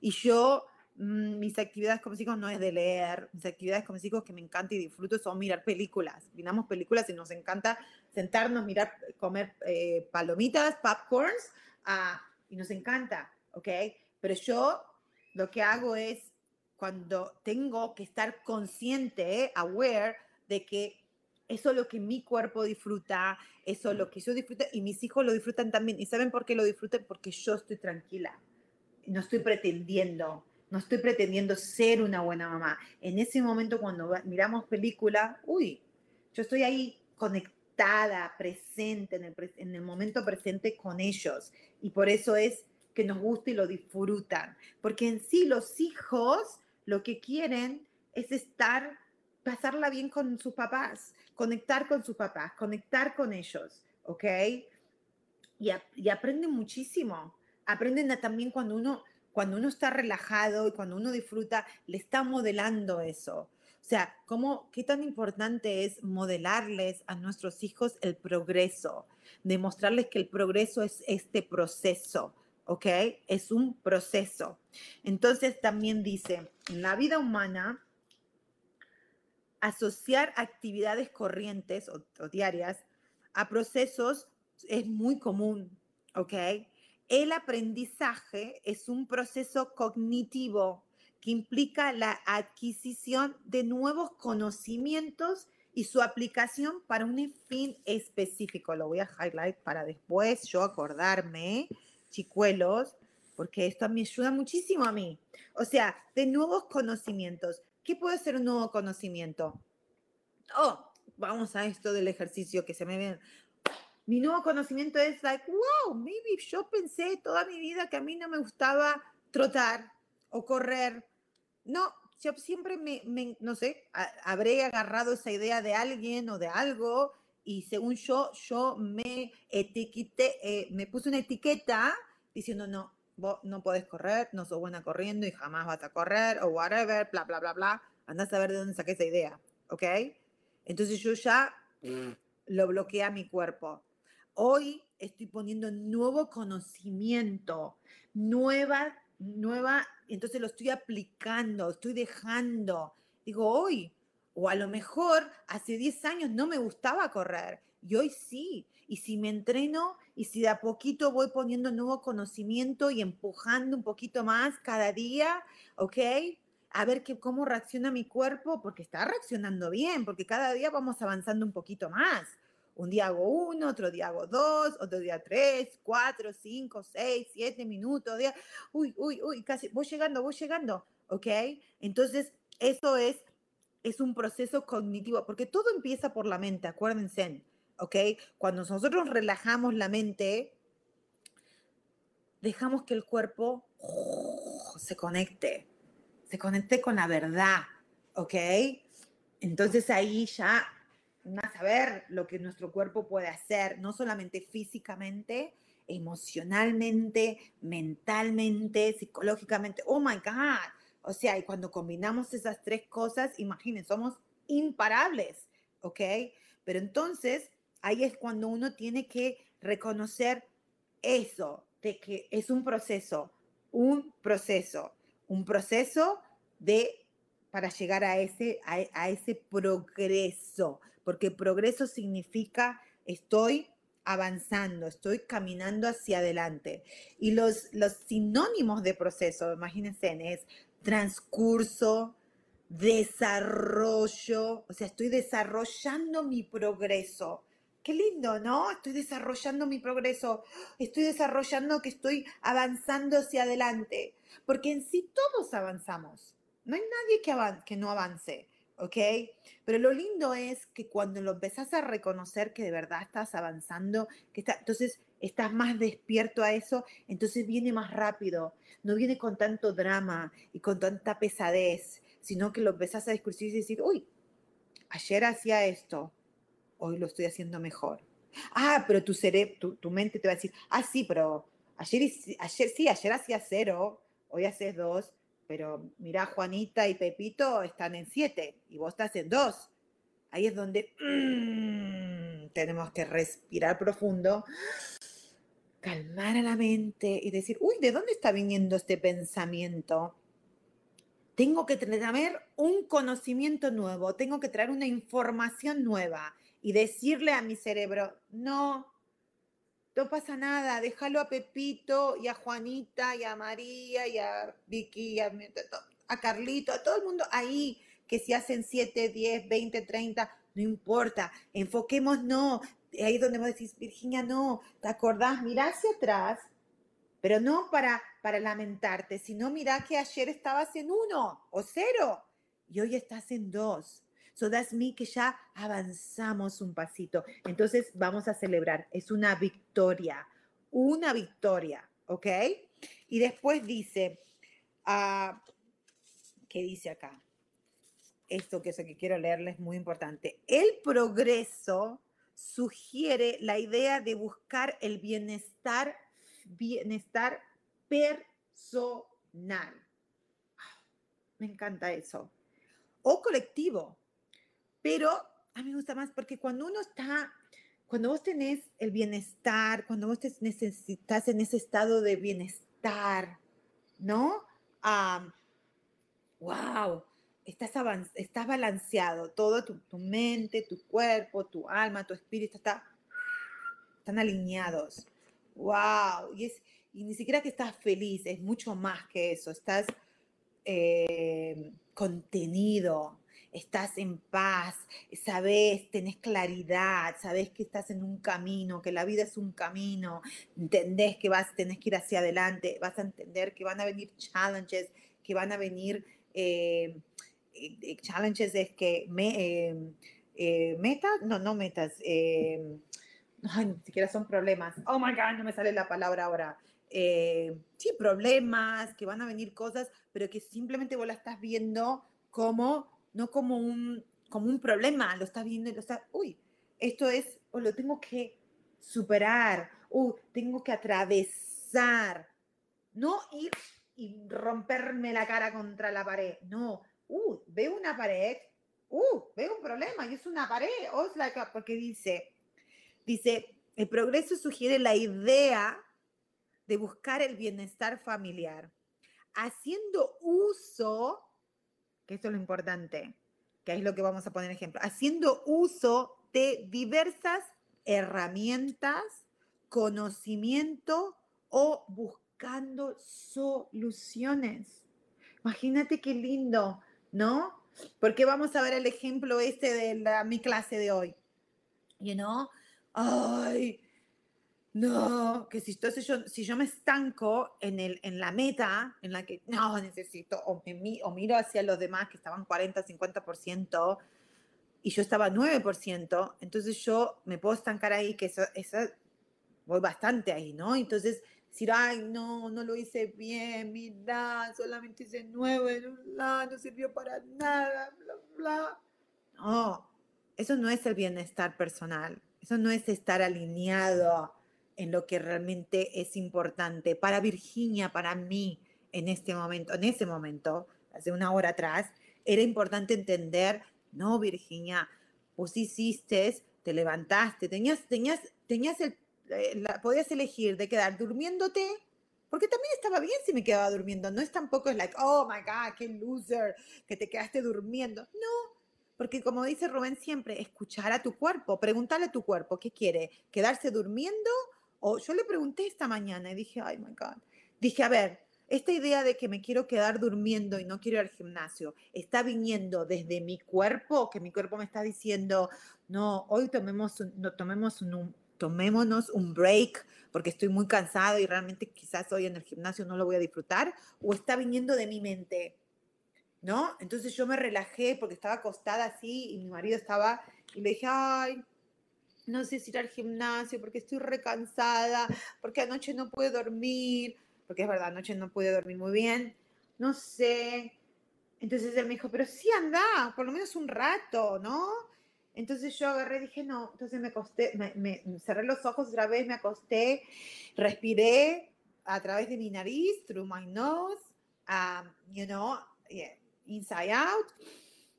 Y yo Mm, mis actividades como hijos no es de leer, mis actividades como hijos que me encanta y disfruto son mirar películas. Miramos películas y nos encanta sentarnos, mirar, comer eh, palomitas, popcorns, ah, y nos encanta, ¿ok? Pero yo lo que hago es cuando tengo que estar consciente, aware de que eso es lo que mi cuerpo disfruta, eso es lo que yo disfruto y mis hijos lo disfrutan también. ¿Y saben por qué lo disfrutan? Porque yo estoy tranquila. No estoy pretendiendo no estoy pretendiendo ser una buena mamá. En ese momento cuando miramos película, uy, yo estoy ahí conectada, presente, en el, en el momento presente con ellos. Y por eso es que nos gusta y lo disfrutan. Porque en sí los hijos lo que quieren es estar, pasarla bien con sus papás, conectar con sus papás, conectar con ellos, ¿ok? Y, aprenden muchísimo. Aprenden también cuando uno cuando uno está relajado y cuando uno disfruta, le está modelando eso. O sea, ¿cómo, ¿qué tan importante es modelarles a nuestros hijos el progreso? Demostrarles que el progreso es este proceso, ¿ok? Es un proceso. Entonces también dice, en la vida humana, asociar actividades corrientes o, diarias a procesos es muy común, ¿ok? El aprendizaje es un proceso cognitivo que implica la adquisición de nuevos conocimientos y su aplicación para un fin específico. Lo voy a highlight para después yo acordarme, chicuelos, porque esto me ayuda muchísimo a mí. O sea, de nuevos conocimientos. ¿Qué puede ser un nuevo conocimiento? Oh, vamos a esto del ejercicio que se me ve. Mi nuevo conocimiento es like, wow, maybe yo pensé toda mi vida que a mí no me gustaba trotar o correr. No, yo siempre me, no sé, habré agarrado esa idea de alguien o de algo y según yo, yo me etiqueté, eh, me puse una etiqueta diciendo, no, vos no podés correr, no sos buena corriendo y jamás vas a correr o whatever, bla, bla, bla, bla. Andás a ver de dónde saqué esa idea, ¿ok? Entonces yo ya mm. lo bloqueé a mi cuerpo. Hoy estoy poniendo nuevo conocimiento, nueva, nueva, entonces lo estoy aplicando, estoy dejando. Digo, hoy, o a lo mejor hace 10 años no me gustaba correr y hoy sí. Y si me entreno y si de a poquito voy poniendo nuevo conocimiento y empujando un poquito más cada día, ¿ok? A ver que, cómo reacciona mi cuerpo, porque está reaccionando bien, porque cada día vamos avanzando un poquito más. Un día hago uno, otro día hago dos, otro día tres, cuatro, cinco, seis, siete minutos. Día, uy, uy, uy, casi voy llegando, voy llegando, ¿ok? Entonces, eso es, es un proceso cognitivo, porque todo empieza por la mente, acuérdense, ¿ok? Cuando nosotros relajamos la mente, dejamos que el cuerpo se conecte, se conecte con la verdad, ¿ok? Entonces ahí ya a saber lo que nuestro cuerpo puede hacer, no solamente físicamente, emocionalmente, mentalmente, psicológicamente. Oh my God. O sea, y cuando combinamos esas tres cosas, imaginen, somos imparables, ¿ok? Pero entonces, ahí es cuando uno tiene que reconocer eso, de que es un proceso, un proceso, un proceso de para llegar a ese, a ese progreso, porque progreso significa estoy avanzando, estoy caminando hacia adelante. Y los, los sinónimos de proceso, imagínense, es transcurso, desarrollo, o sea, estoy desarrollando mi progreso. Qué lindo, ¿no? Estoy desarrollando mi progreso, estoy desarrollando que estoy avanzando hacia adelante, porque en sí todos avanzamos. No hay nadie que, que no avance. ¿ok? Pero lo lindo es que cuando lo empezás a reconocer que de verdad estás avanzando, que entonces estás más despierto a eso, entonces viene más rápido, no viene con tanto drama y con tanta pesadez, sino que lo empezás a discutir y decir, uy, ayer hacía esto, hoy lo estoy haciendo mejor. Ah, pero tu tu, mente te va a decir, ah, sí, pero ayer, ayer sí, ayer hacía cero, hoy haces dos, pero mira, Juanita y Pepito están en siete y vos estás en dos. Ahí es donde mm, tenemos que respirar profundo, calmar a la mente y decir, uy, ¿de dónde está viniendo este pensamiento? Tengo que traer un conocimiento nuevo, tengo que traer una información nueva y decirle a mi cerebro, no, no pasa nada, déjalo a Pepito y a Juanita y a María y a Vicky y a, Carlito, a todo el mundo ahí, que si hacen 7, 10, 20, 30, no importa, enfoquémonos, ahí es donde vos decís, Virginia, no, ¿te acordás? Mirá hacia atrás, pero no para, para lamentarte, sino mira que ayer estabas en uno o cero y hoy estás en dos. So that's me que ya avanzamos un pasito. Entonces vamos a celebrar. Es una victoria, una victoria, ¿ok? Y después dice, uh, ¿qué dice acá? Esto que es lo que quiero leerles es muy importante. El progreso sugiere la idea de buscar el bienestar, bienestar personal. Me encanta eso. O colectivo. Pero a mí me gusta más porque cuando uno está, cuando vos tenés el bienestar, cuando vos te necesitas en ese estado de bienestar, ¿no? wow, estás, estás balanceado, todo tu, mente, tu cuerpo, tu alma, tu espíritu está, están alineados. Wow, y, es, y ni siquiera que estás feliz, es mucho más que eso, estás eh, contenido, estás en paz, sabes, tenés claridad, sabes que estás en un camino, que la vida es un camino, entendés que vas, tenés que ir hacia adelante, vas a entender que van a venir challenges, que van a venir eh, eh, challenges, es que me, eh, metas, no, no metas, ni siquiera son problemas. Oh my God, no me sale la palabra ahora. sí, problemas, que van a venir cosas, pero que simplemente vos la estás viendo como no como un, como un problema, lo estás viendo y lo estás, uy, esto es, o lo tengo que superar, o tengo que atravesar, no ir y romperme la cara contra la pared, no, uh, veo una pared, uh, veo un problema y es una pared, o es like, porque dice, dice, el progreso sugiere la idea de buscar el bienestar familiar, haciendo uso que esto es lo importante, que es lo que vamos a poner ejemplo, haciendo uso de diversas herramientas, conocimiento o buscando soluciones. Imagínate qué lindo, ¿no? Porque vamos a ver el ejemplo este de la, mi clase de hoy. You know, ay, no, que si, entonces yo, si yo me estanco en, el, en la meta, en la que no necesito, o, me, o miro hacia los demás que estaban 40, 50%, y yo estaba 9%, entonces yo me puedo estancar ahí, que esa, esa voy bastante ahí, ¿no? Entonces, decir, ay, no, no lo hice bien, mira, solamente hice 9, no, no sirvió para nada, bla, bla. No, eso no es el bienestar personal, eso no es estar alineado en lo que realmente es importante. Para Virginia, para mí, en este momento, en ese momento, hace una hora atrás, era importante entender, no, Virginia, vos hiciste, te levantaste, tenías, tenías, tenías el, eh, podías elegir de quedar durmiéndote, porque también estaba bien si me quedaba durmiendo, no es tampoco es like, oh my God, qué loser, que te quedaste durmiendo. No, porque como dice Rubén siempre, escuchar a tu cuerpo, preguntarle a tu cuerpo, ¿qué quiere? ¿Quedarse durmiendo o yo le pregunté esta mañana y dije, ay, my God. Dije, a ver, esta idea de que me quiero quedar durmiendo y no quiero ir al gimnasio, ¿está viniendo desde mi cuerpo? Que mi cuerpo me está diciendo, no, hoy tomemos no, tomemos un, tomémonos un break porque estoy muy cansado y realmente quizás hoy en el gimnasio no lo voy a disfrutar, o está viniendo de mi mente, ¿no? Entonces yo me relajé porque estaba acostada así y mi marido estaba y le dije, ay, no sé si ir al gimnasio porque estoy recansada, porque anoche no pude dormir, porque es verdad, anoche no pude dormir muy bien, no sé. Entonces él me dijo, pero sí anda, por lo menos un rato, ¿no? Entonces yo agarré y dije, no, entonces me acosté, me, cerré los ojos otra vez, me acosté, respiré a través de mi nariz, through my nose, um, you know, inside out,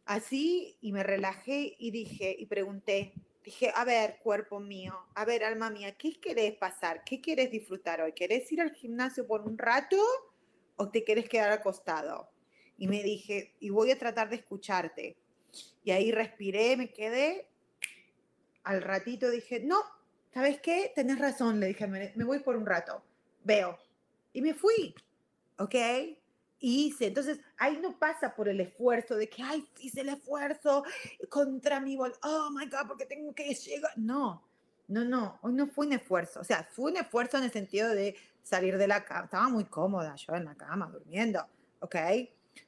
así, y me relajé y dije, y pregunté, dije, a ver, cuerpo mío, a ver, alma mía, ¿qué querés pasar? ¿Qué quieres disfrutar hoy? ¿Querés ir al gimnasio por un rato o te querés quedar acostado? Y me dije, y voy a tratar de escucharte. Y ahí respiré, me quedé. Al ratito dije, no, ¿sabes qué? Tenés razón, le dije, me voy por un rato. Veo. Y me fui. ¿Ok? Hice. Entonces, ahí no pasa por el esfuerzo de que, ay, hice el esfuerzo contra mi bol, oh my God, porque tengo que llegar. No, no, no, hoy no fue un esfuerzo. O sea, fue un esfuerzo en el sentido de salir de la cama. Estaba muy cómoda yo en la cama durmiendo, ¿ok?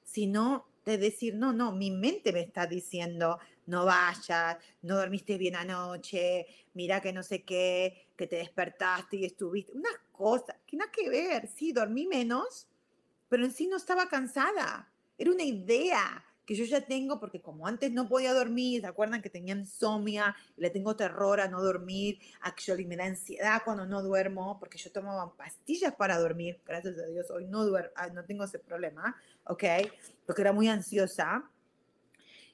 Sino de decir, no, no, mi mente me está diciendo, no vayas, no dormiste bien anoche, mira que no sé qué, que te despertaste y estuviste, unas cosas que nada que ver, sí, dormí menos, pero en sí no estaba cansada. Era una idea que yo ya tengo porque como antes no podía dormir, ¿se acuerdan que tenía insomnia? Le tengo terror a no dormir, actually me da ansiedad cuando no duermo porque yo tomaba pastillas para dormir, gracias a Dios hoy no duermo, ah, no tengo ese problema, ¿ok? Porque era muy ansiosa.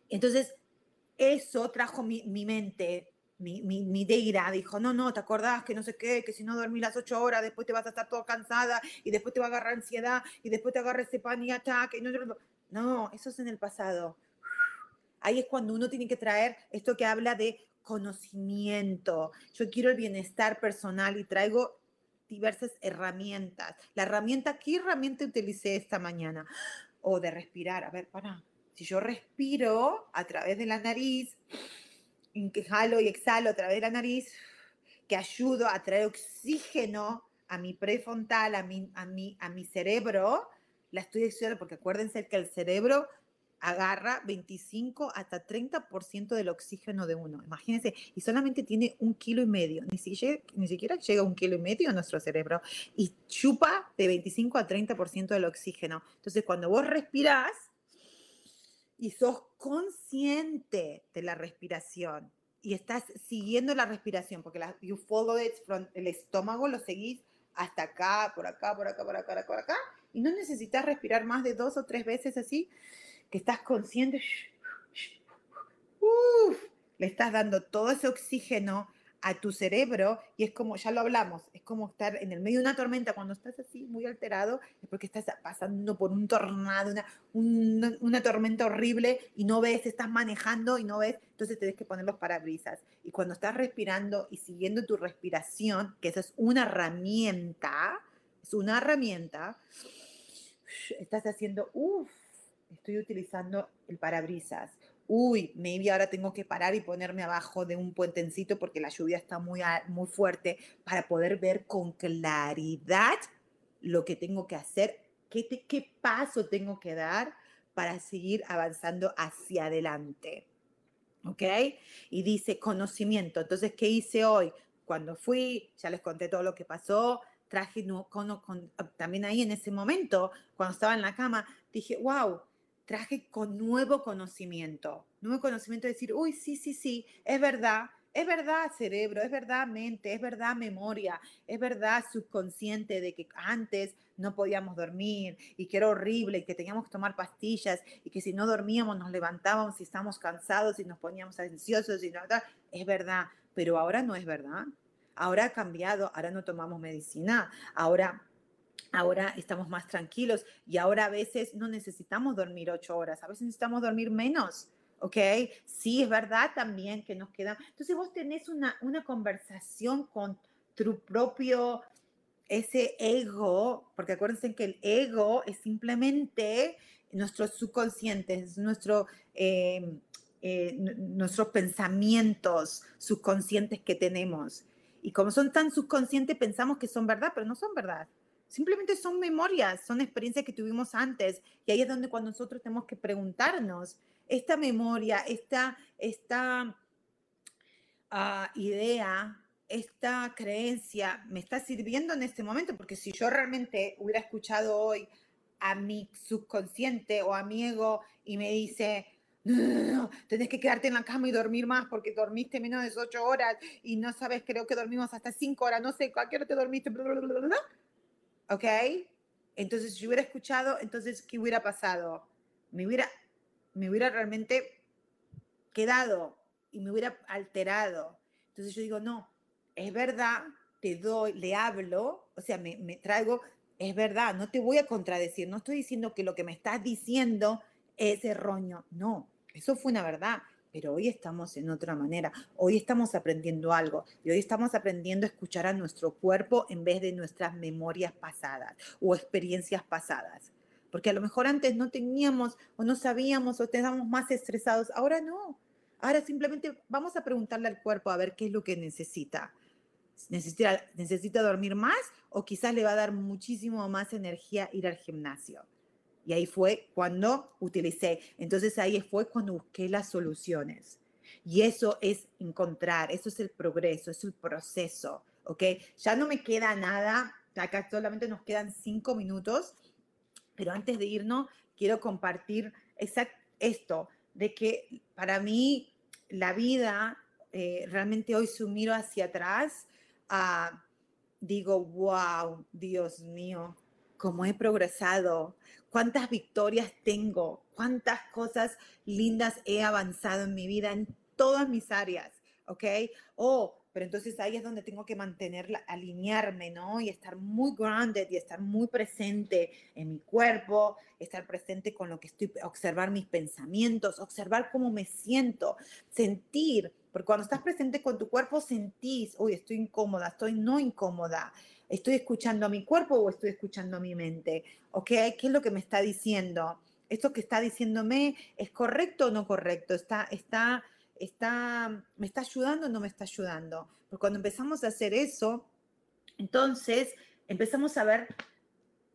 Entonces, eso trajo mi, mi mente, mi, mi, mi Deira dijo, no, no, ¿te acordás que no sé qué, que si no dormís las ocho horas, después te vas a estar toda cansada y después te va a agarrar ansiedad y después te agarra ese panic attack? No, no, no, eso es en el pasado. Ahí es cuando uno tiene que traer esto que habla de conocimiento. Yo quiero el bienestar personal y traigo diversas herramientas. La herramienta, ¿qué herramienta utilicé esta mañana? O de respirar. A ver, para. Si yo respiro a través de la nariz, jalo y exhalo a través de la nariz, que ayudo a traer oxígeno a mi prefrontal, a mi, a mi, a mi cerebro, la estoy haciendo porque acuérdense que el cerebro agarra 25 hasta 30% del oxígeno de uno. Imagínense, y solamente tiene un kilo y medio, ni siquiera, ni siquiera llega un kilo y medio a nuestro cerebro, y chupa de 25 a 30% del oxígeno. Entonces, cuando vos respirás, y sos consciente de la respiración y estás siguiendo la respiración, porque la, you follow it from el estómago, lo seguís hasta acá, por acá, por acá, por acá, por acá, y no necesitas respirar más de dos o tres veces así, que estás consciente, le estás dando todo ese oxígeno a tu cerebro y es como, ya lo hablamos, es como estar en el medio de una tormenta, cuando estás así muy alterado, es porque estás pasando por un tornado, una, una, tormenta horrible y no ves, estás manejando y no ves, entonces tienes que poner los parabrisas. Y cuando estás respirando y siguiendo tu respiración, que esa es una herramienta, es una herramienta, estás haciendo, uff, estoy utilizando el parabrisas uy, maybe ahora tengo que parar y ponerme abajo de un puentencito porque la lluvia está muy, muy fuerte para poder ver con claridad lo que tengo que hacer, qué, qué paso tengo que dar para seguir avanzando hacia adelante. ¿Ok? Y dice conocimiento. Entonces, ¿qué hice hoy? Cuando fui, ya les conté todo lo que pasó, traje con, con, también ahí en ese momento, cuando estaba en la cama, dije, wow, traje con nuevo conocimiento, nuevo conocimiento de decir, uy, sí, sí, sí, es verdad, es verdad cerebro, es verdad mente, es verdad memoria, es verdad subconsciente de que antes no podíamos dormir y que era horrible y que teníamos que tomar pastillas y que si no dormíamos nos levantábamos y estábamos cansados y nos poníamos ansiosos y no, es verdad, pero ahora no es verdad. Ahora ha cambiado, ahora no tomamos medicina, ahora ahora estamos más tranquilos y ahora a veces no necesitamos dormir ocho horas, a veces necesitamos dormir menos. ¿ok? Sí, es verdad también que nos queda. Entonces vos tenés una, una conversación con tu propio, ese ego, porque acuérdense que el ego es simplemente nuestro subconsciente, es nuestro, em, eh, nuestros pensamientos subconscientes que tenemos. Y como son tan subconscientes, pensamos que son verdad, pero no son verdad. Simplemente son memorias, son experiencias que tuvimos antes. Y ahí es donde cuando nosotros tenemos que preguntarnos, esta memoria, esta, esta uh, idea, esta creencia me está sirviendo en este momento, porque si yo realmente hubiera escuchado hoy a mi subconsciente o a mi ego y me dice, no, no, no, tenés que quedarte en la cama y dormir más porque dormiste menos de ocho horas y no sabes, creo que dormimos hasta cinco horas, no sé, ¿a qué hora te dormiste? ¿Ok? Entonces, si hubiera escuchado, entonces, ¿qué hubiera pasado? Me hubiera, me hubiera realmente quedado y me hubiera alterado. Entonces yo digo, no, es verdad, te doy, le hablo, o sea, me, me traigo, es verdad, no te voy a contradecir, no estoy diciendo que lo que me estás diciendo es erróneo, no, eso fue una verdad, pero hoy estamos en otra manera, hoy estamos aprendiendo algo y hoy estamos aprendiendo a escuchar a nuestro cuerpo en vez de nuestras memorias pasadas o experiencias pasadas. Porque a lo mejor antes no teníamos o no sabíamos o estábamos más estresados, ahora no. Ahora simplemente vamos a preguntarle al cuerpo a ver qué es lo que necesita. ¿Necesita, necesita dormir más o quizás le va a dar muchísimo más energía ir al gimnasio? Y ahí fue cuando utilicé. Entonces ahí fue cuando busqué las soluciones. Y eso es encontrar, eso es el progreso, es el proceso, ¿ok? Ya no me queda nada, acá solamente nos quedan cinco minutos, pero antes de irnos, quiero compartir esto, de que para mí la vida, eh, realmente hoy si miro hacia atrás, uh, digo, wow, Dios mío, cómo he progresado, cuántas victorias tengo, cuántas cosas lindas he avanzado en mi vida, en todas mis áreas. ¿ok? O, pero entonces ahí es donde tengo que mantenerla, alinearme, ¿no? Y estar muy grounded y estar muy presente en mi cuerpo, estar presente con lo que estoy, observar mis pensamientos, observar cómo me siento, sentir, porque cuando estás presente con tu cuerpo sentís, uy, estoy incómoda, estoy no incómoda, estoy escuchando a mi cuerpo o estoy escuchando a mi mente, ¿ok? ¿Qué es lo que me está diciendo? ¿Esto que está diciéndome es correcto o no correcto? ¿Está, está está, me está ayudando o no me está ayudando. Porque cuando empezamos a hacer eso, entonces empezamos a ver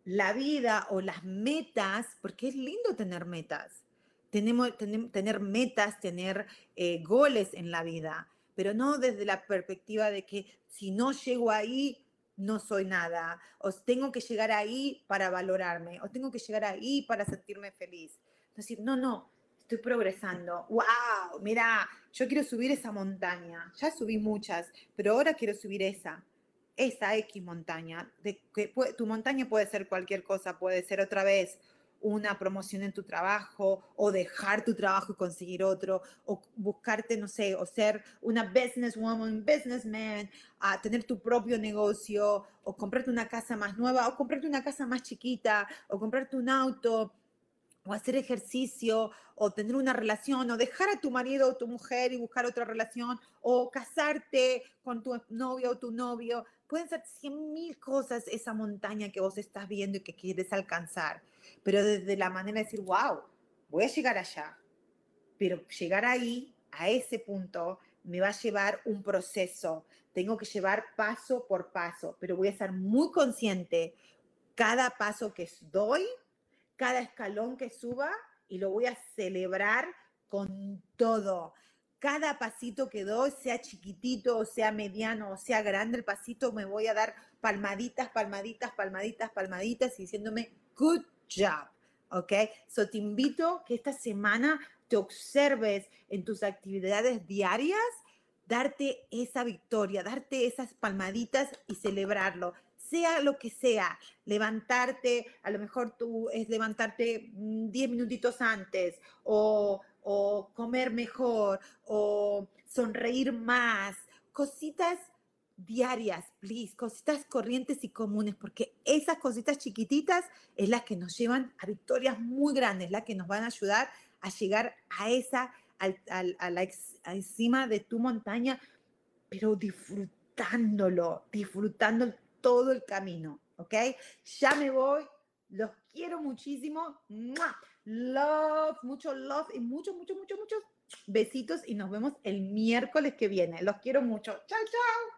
la vida o las metas, porque es lindo tener metas. Tenemos, tener metas, tener eh, goles en la vida, pero no desde la perspectiva de que si no llego ahí, no soy nada, o tengo que llegar ahí para valorarme, o tengo que llegar ahí para sentirme feliz. Es decir, no, no, estoy progresando. ¡Wow! Mira, yo quiero subir esa montaña. Ya subí muchas, pero ahora quiero subir esa. Esa X montaña. De que tu montaña puede ser cualquier cosa, puede ser otra vez una promoción en tu trabajo o dejar tu trabajo y conseguir otro o buscarte, no sé, o ser una businesswoman, businessman, a tener tu propio negocio o comprarte una casa más nueva o comprarte una casa más chiquita o comprarte un auto o hacer ejercicio, o tener una relación, o dejar a tu marido o tu mujer y buscar otra relación, o casarte con tu novio o tu novio. Pueden ser cien mil cosas esa montaña que vos estás viendo y que quieres alcanzar, pero desde la manera de decir, wow, voy a llegar allá, pero llegar ahí, a ese punto, me va a llevar un proceso. Tengo que llevar paso por paso, pero voy a estar muy consciente cada paso que doy cada escalón que suba y lo voy a celebrar con todo. Cada pasito que doy, sea chiquitito, o sea mediano, o sea grande, el pasito me voy a dar palmaditas, palmaditas, palmaditas, palmaditas y diciéndome, good job. ¿Ok? So te invito que esta semana te observes en tus actividades diarias, darte esa victoria, darte esas palmaditas y celebrarlo sea lo que sea, levantarte, a lo mejor tú es levantarte 10 mm, minutitos antes o, o comer mejor o sonreír más, cositas diarias, please, cositas corrientes y comunes, porque esas cositas chiquititas es las que nos llevan a victorias muy grandes, las que nos van a ayudar a llegar a esa, a, la encima de tu montaña, pero disfrutándolo, disfrutando todo el camino, ¿ok? Ya me voy, los quiero muchísimo. Love, mucho love y muchos, muchos, muchos, muchos besitos y nos vemos el miércoles que viene. Los quiero mucho. Chao, chao.